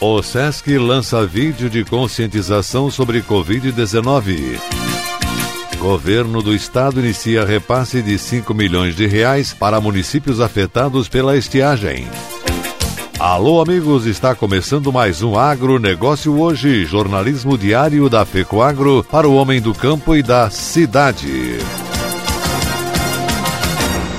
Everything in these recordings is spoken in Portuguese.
O SESC lança vídeo de conscientização sobre Covid-19. Governo do Estado inicia repasse de 5 milhões de reais para municípios afetados pela estiagem. Alô, amigos, está começando mais um Agronegócio Hoje, jornalismo diário da FECOAGro para o homem do campo e da cidade.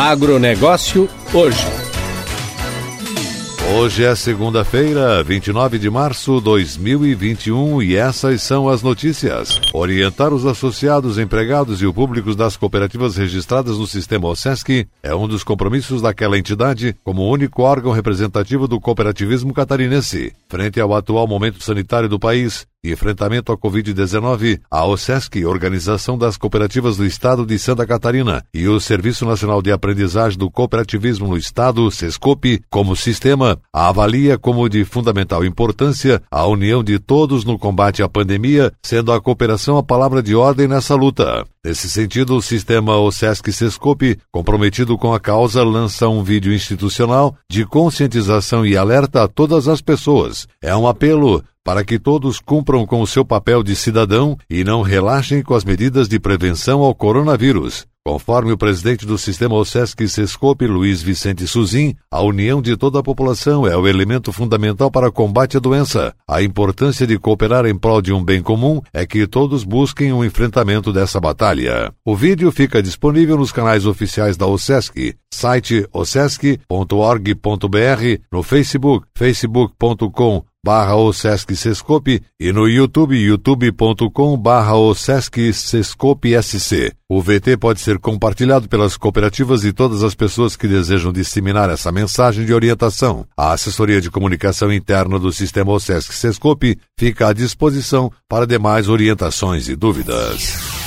Agronegócio hoje. Hoje é segunda-feira, 29 de março de 2021 e essas são as notícias. Orientar os associados, empregados e o público das cooperativas registradas no sistema OSESC é um dos compromissos daquela entidade como único órgão representativo do cooperativismo catarinense. Frente ao atual momento sanitário do país, enfrentamento à Covid-19, a OSESC, Organização das Cooperativas do Estado de Santa Catarina, e o Serviço Nacional de Aprendizagem do Cooperativismo no Estado, SESCOP, como sistema, avalia como de fundamental importância a união de todos no combate à pandemia, sendo a cooperação a palavra de ordem nessa luta. Nesse sentido, o sistema OSESC Sescope, comprometido com a causa, lança um vídeo institucional de conscientização e alerta a todas as pessoas. É um apelo para que todos cumpram com o seu papel de cidadão e não relaxem com as medidas de prevenção ao coronavírus. Conforme o presidente do sistema OSESC Sescope, Luiz Vicente Suzin, a união de toda a população é o elemento fundamental para o combate à doença. A importância de cooperar em prol de um bem comum é que todos busquem o um enfrentamento dessa batalha. O vídeo fica disponível nos canais oficiais da OSESC, site osesc.org.br, no Facebook, facebook.com barra o Sesc Sescope e no YouTube youtube.com barra o Sesc Sescope SC. O VT pode ser compartilhado pelas cooperativas e todas as pessoas que desejam disseminar essa mensagem de orientação. A assessoria de comunicação interna do sistema OSESC Sescope fica à disposição para demais orientações e dúvidas.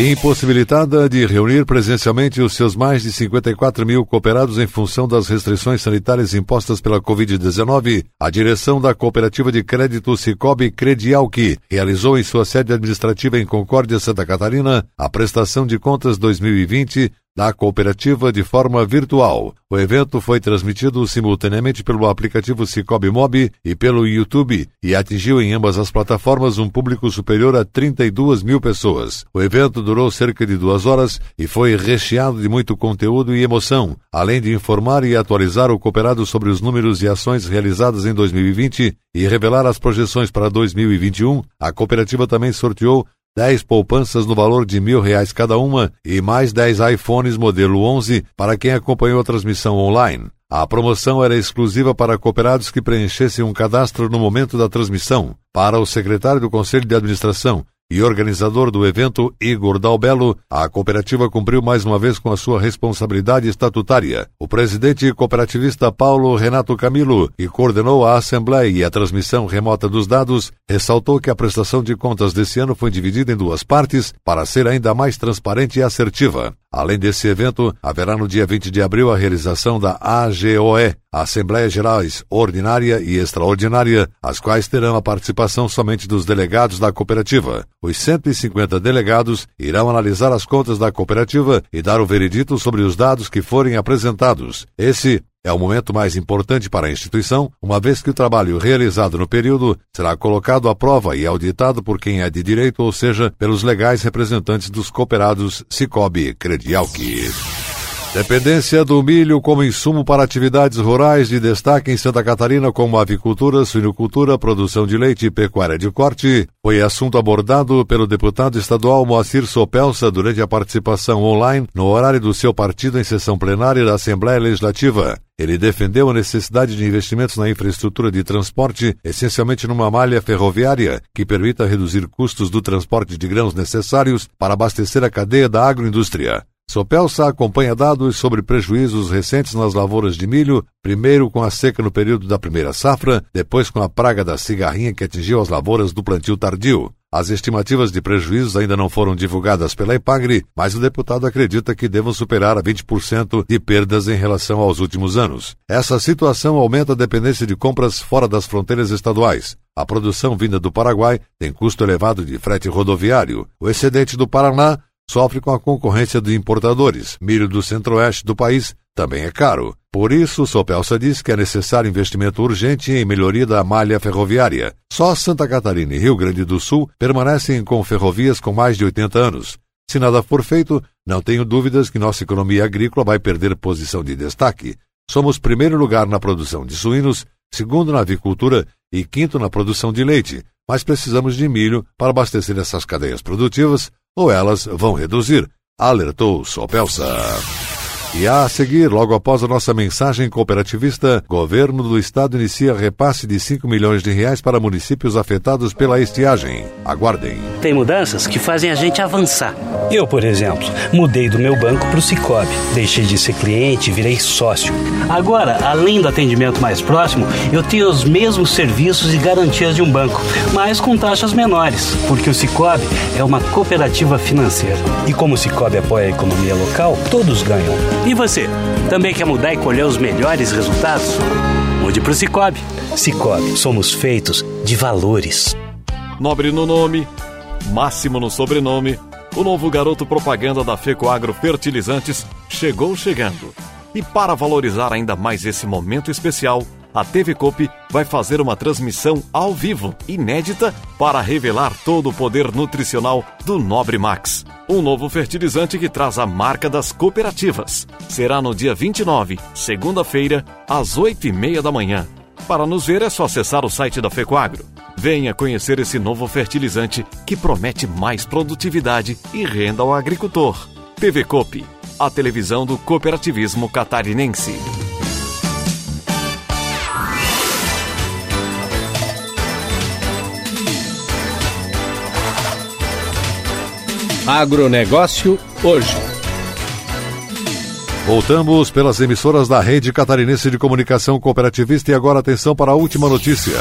Impossibilitada de reunir presencialmente os seus mais de 54 mil cooperados em função das restrições sanitárias impostas pela Covid-19, a direção da Cooperativa de Crédito Cicobi Credialc realizou em sua sede administrativa em Concórdia, Santa Catarina, a prestação de contas 2020 da cooperativa de forma virtual. O evento foi transmitido simultaneamente pelo aplicativo Cicobi Mob e pelo YouTube e atingiu em ambas as plataformas um público superior a 32 mil pessoas. O evento durou cerca de duas horas e foi recheado de muito conteúdo e emoção, além de informar e atualizar o cooperado sobre os números e ações realizadas em 2020 e revelar as projeções para 2021. A cooperativa também sorteou 10 poupanças no valor de mil reais cada uma e mais 10 iPhones modelo 11 para quem acompanhou a transmissão online. A promoção era exclusiva para cooperados que preenchessem um cadastro no momento da transmissão. Para o secretário do Conselho de Administração e organizador do evento, Igor Dalbello, a cooperativa cumpriu mais uma vez com a sua responsabilidade estatutária. O presidente cooperativista Paulo Renato Camilo, que coordenou a assembleia e a transmissão remota dos dados, ressaltou que a prestação de contas desse ano foi dividida em duas partes para ser ainda mais transparente e assertiva. Além desse evento, haverá no dia 20 de abril a realização da AGOE, Assembleia Gerais Ordinária e Extraordinária, as quais terão a participação somente dos delegados da cooperativa. Os 150 delegados irão analisar as contas da cooperativa e dar o veredito sobre os dados que forem apresentados. Esse é o momento mais importante para a instituição, uma vez que o trabalho realizado no período será colocado à prova e auditado por quem é de direito, ou seja, pelos legais representantes dos cooperados Cicobi Credialc. Dependência do milho como insumo para atividades rurais de destaque em Santa Catarina, como avicultura, suinocultura, produção de leite e pecuária de corte, foi assunto abordado pelo deputado estadual Moacir Sopelsa durante a participação online no horário do seu partido em sessão plenária da Assembleia Legislativa. Ele defendeu a necessidade de investimentos na infraestrutura de transporte, essencialmente numa malha ferroviária que permita reduzir custos do transporte de grãos necessários para abastecer a cadeia da agroindústria. Sopelsa acompanha dados sobre prejuízos recentes nas lavouras de milho, primeiro com a seca no período da primeira safra, depois com a praga da cigarrinha que atingiu as lavouras do plantio tardio. As estimativas de prejuízos ainda não foram divulgadas pela Ipagre, mas o deputado acredita que devam superar a 20% de perdas em relação aos últimos anos. Essa situação aumenta a dependência de compras fora das fronteiras estaduais. A produção vinda do Paraguai tem custo elevado de frete rodoviário. O excedente do Paraná sofre com a concorrência de importadores. Milho do centro-oeste do país também é caro. Por isso, Sopelsa diz que é necessário investimento urgente em melhoria da malha ferroviária. Só Santa Catarina e Rio Grande do Sul permanecem com ferrovias com mais de 80 anos. Se nada for feito, não tenho dúvidas que nossa economia agrícola vai perder posição de destaque. Somos primeiro lugar na produção de suínos, segundo na avicultura e quinto na produção de leite, mas precisamos de milho para abastecer essas cadeias produtivas ou elas vão reduzir, alertou Sopelsa. E a seguir, logo após a nossa mensagem cooperativista, governo do estado inicia repasse de 5 milhões de reais para municípios afetados pela estiagem. Aguardem. Tem mudanças que fazem a gente avançar. Eu, por exemplo, mudei do meu banco para o Cicobi. Deixei de ser cliente e virei sócio. Agora, além do atendimento mais próximo, eu tenho os mesmos serviços e garantias de um banco, mas com taxas menores, porque o Cicobi é uma cooperativa financeira. E como o Cicobi apoia a economia local, todos ganham. E você? Também quer mudar e colher os melhores resultados? Mude para o Cicobi. Cicobi, somos feitos de valores. Nobre no nome, máximo no sobrenome, o novo garoto propaganda da Fecoagro Fertilizantes chegou chegando. E para valorizar ainda mais esse momento especial, a TV Coop vai fazer uma transmissão ao vivo, inédita, para revelar todo o poder nutricional do Nobre Max. Um novo fertilizante que traz a marca das cooperativas. Será no dia 29, segunda-feira, às 8 e meia da manhã. Para nos ver é só acessar o site da Fecoagro. Venha conhecer esse novo fertilizante que promete mais produtividade e renda ao agricultor. TV Coop, a televisão do cooperativismo catarinense. Agronegócio hoje. Voltamos pelas emissoras da Rede Catarinense de Comunicação Cooperativista e agora atenção para a última notícia.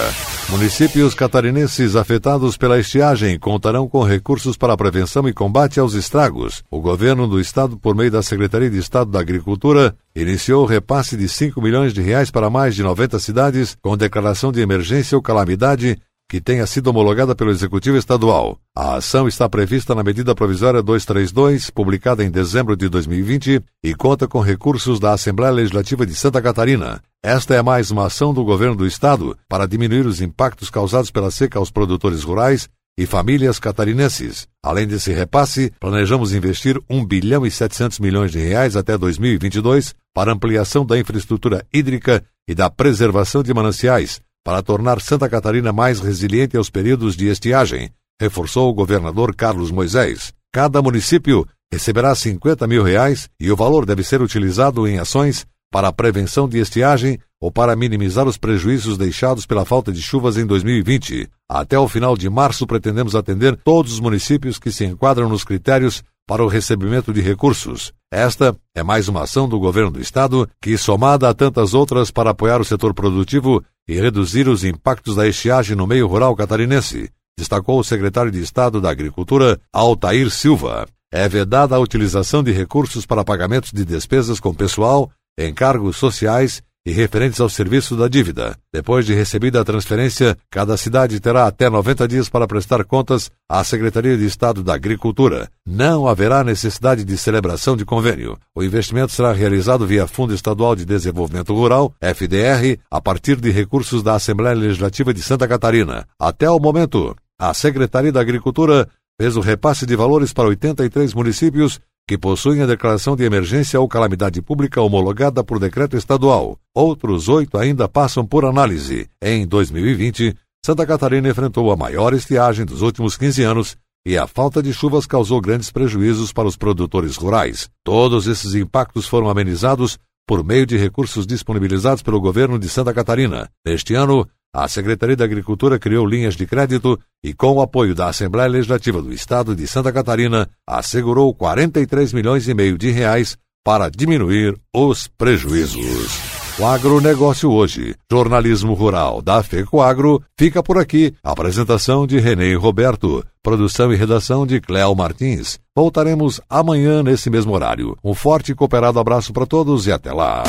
Municípios catarinenses afetados pela estiagem contarão com recursos para a prevenção e combate aos estragos. O governo do estado, por meio da Secretaria de Estado da Agricultura, iniciou o repasse de 5 milhões de reais para mais de 90 cidades com declaração de emergência ou calamidade que tenha sido homologada pelo Executivo Estadual. A ação está prevista na medida provisória 232, publicada em dezembro de 2020, e conta com recursos da Assembleia Legislativa de Santa Catarina. Esta é mais uma ação do governo do estado para diminuir os impactos causados pela seca aos produtores rurais e famílias catarinenses. Além desse repasse, planejamos investir 1 bilhão e 700 milhões de reais até 2022 para ampliação da infraestrutura hídrica e da preservação de mananciais, para tornar Santa Catarina mais resiliente aos períodos de estiagem, reforçou o governador Carlos Moisés. Cada município receberá 50 mil reais e o valor deve ser utilizado em ações para a prevenção de estiagem ou para minimizar os prejuízos deixados pela falta de chuvas em 2020. Até o final de março, pretendemos atender todos os municípios que se enquadram nos critérios para o recebimento de recursos. Esta é mais uma ação do governo do estado que, somada a tantas outras para apoiar o setor produtivo e reduzir os impactos da estiagem no meio rural catarinense, destacou o secretário de Estado da Agricultura, Altair Silva. É vedada a utilização de recursos para pagamentos de despesas com pessoal, encargos sociais e referentes ao serviço da dívida. Depois de recebida a transferência, cada cidade terá até 90 dias para prestar contas à Secretaria de Estado da Agricultura. Não haverá necessidade de celebração de convênio. O investimento será realizado via Fundo Estadual de Desenvolvimento Rural, FDR, a partir de recursos da Assembleia Legislativa de Santa Catarina. Até o momento, a Secretaria da Agricultura fez o repasse de valores para 83 municípios que possuem a declaração de emergência ou calamidade pública homologada por decreto estadual. Outros oito ainda passam por análise. Em 2020, Santa Catarina enfrentou a maior estiagem dos últimos 15 anos e a falta de chuvas causou grandes prejuízos para os produtores rurais. Todos esses impactos foram amenizados por meio de recursos disponibilizados pelo governo de Santa Catarina. Neste ano, a Secretaria da Agricultura criou linhas de crédito e, com o apoio da Assembleia Legislativa do Estado de Santa Catarina, assegurou 43 milhões e meio de reais para diminuir os prejuízos. O agronegócio hoje, jornalismo rural da FECOAGro, fica por aqui. Apresentação de Renê Roberto, produção e redação de Cléo Martins. Voltaremos amanhã nesse mesmo horário. Um forte e cooperado abraço para todos e até lá.